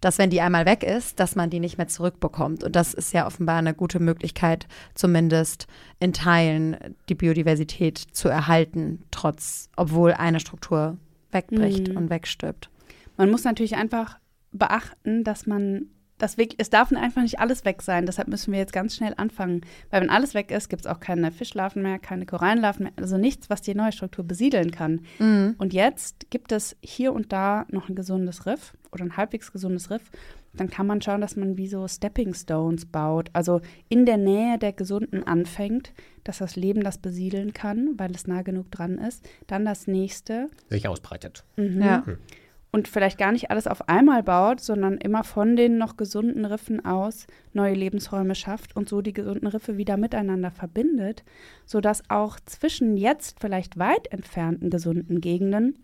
dass wenn die einmal weg ist, dass man die nicht mehr zurückbekommt. Und das ist ja offenbar eine gute Möglichkeit, zumindest in Teilen die Biodiversität zu erhalten, trotz, obwohl eine Struktur wegbricht Mhm. und wegstirbt. Man muss natürlich einfach beachten, dass man das weg, es darf einfach nicht alles weg sein. Deshalb müssen wir jetzt ganz schnell anfangen. Weil wenn alles weg ist, gibt es auch keine Fischlarven mehr, keine Korallenlarven mehr, also nichts, was die neue Struktur besiedeln kann. Mhm. Und jetzt gibt es hier und da noch ein gesundes Riff oder ein halbwegs gesundes Riff. dann kann man schauen, dass man wie so Stepping Stones baut. Also in der Nähe der Gesunden anfängt, dass das Leben das besiedeln kann, weil es nah genug dran ist. Dann das nächste. Sich ausbreitet. Mhm. Ja. Und vielleicht gar nicht alles auf einmal baut, sondern immer von den noch gesunden Riffen aus neue Lebensräume schafft und so die gesunden Riffe wieder miteinander verbindet, sodass auch zwischen jetzt vielleicht weit entfernten gesunden Gegenden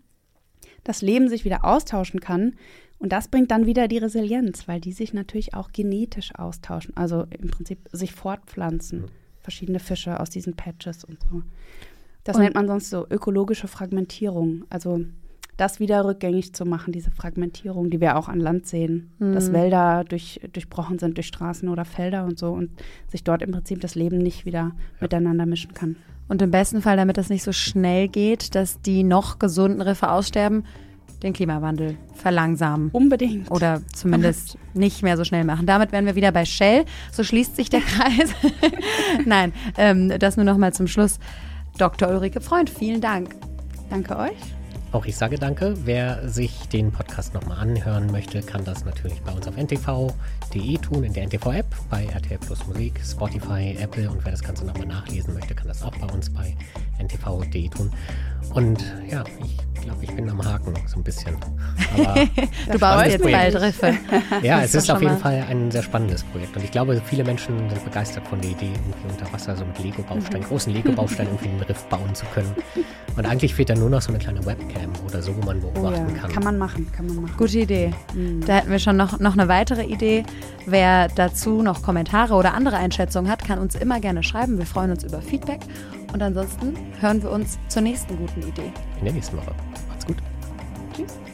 das Leben sich wieder austauschen kann. Und das bringt dann wieder die Resilienz, weil die sich natürlich auch genetisch austauschen, also im Prinzip sich fortpflanzen. Verschiedene Fische aus diesen Patches und so. Das Und- nennt man sonst so ökologische Fragmentierung. Also das wieder rückgängig zu machen, diese Fragmentierung, die wir auch an Land sehen, dass Wälder durch, durchbrochen sind durch Straßen oder Felder und so und sich dort im Prinzip das Leben nicht wieder miteinander mischen kann. Und im besten Fall, damit das nicht so schnell geht, dass die noch gesunden Riffe aussterben, den Klimawandel verlangsamen. Unbedingt. Oder zumindest nicht mehr so schnell machen. Damit wären wir wieder bei Shell. So schließt sich der Kreis. Nein, ähm, das nur noch mal zum Schluss. Dr. Ulrike Freund, vielen Dank. Danke euch. Auch ich sage danke. Wer sich den Podcast nochmal anhören möchte, kann das natürlich bei uns auf ntv.de tun, in der NTV-App, bei RTL Plus Musik, Spotify, Apple und wer das Ganze nochmal nachlesen möchte, kann das auch bei uns bei ntv.de tun. Und ja, ich glaube, ich bin am Haken so ein bisschen. Aber Du baust jetzt bald Riffe. Ja, es ist auf jeden mal- Fall ein sehr spannendes Projekt. Und ich glaube, viele Menschen sind begeistert von der Idee, irgendwie unter Wasser so mit Lego-Bausteinen, großen Lego-Bausteinen irgendwie einen Riff bauen zu können. Und eigentlich fehlt da nur noch so eine kleine Webcam oder so, wo man Oh beobachten ja, kann. kann man machen, kann man machen. Gute Idee. Da hätten wir schon noch, noch eine weitere Idee. Wer dazu noch Kommentare oder andere Einschätzungen hat, kann uns immer gerne schreiben. Wir freuen uns über Feedback. Und ansonsten hören wir uns zur nächsten guten Idee. In der nächsten Woche. Macht's gut. Tschüss.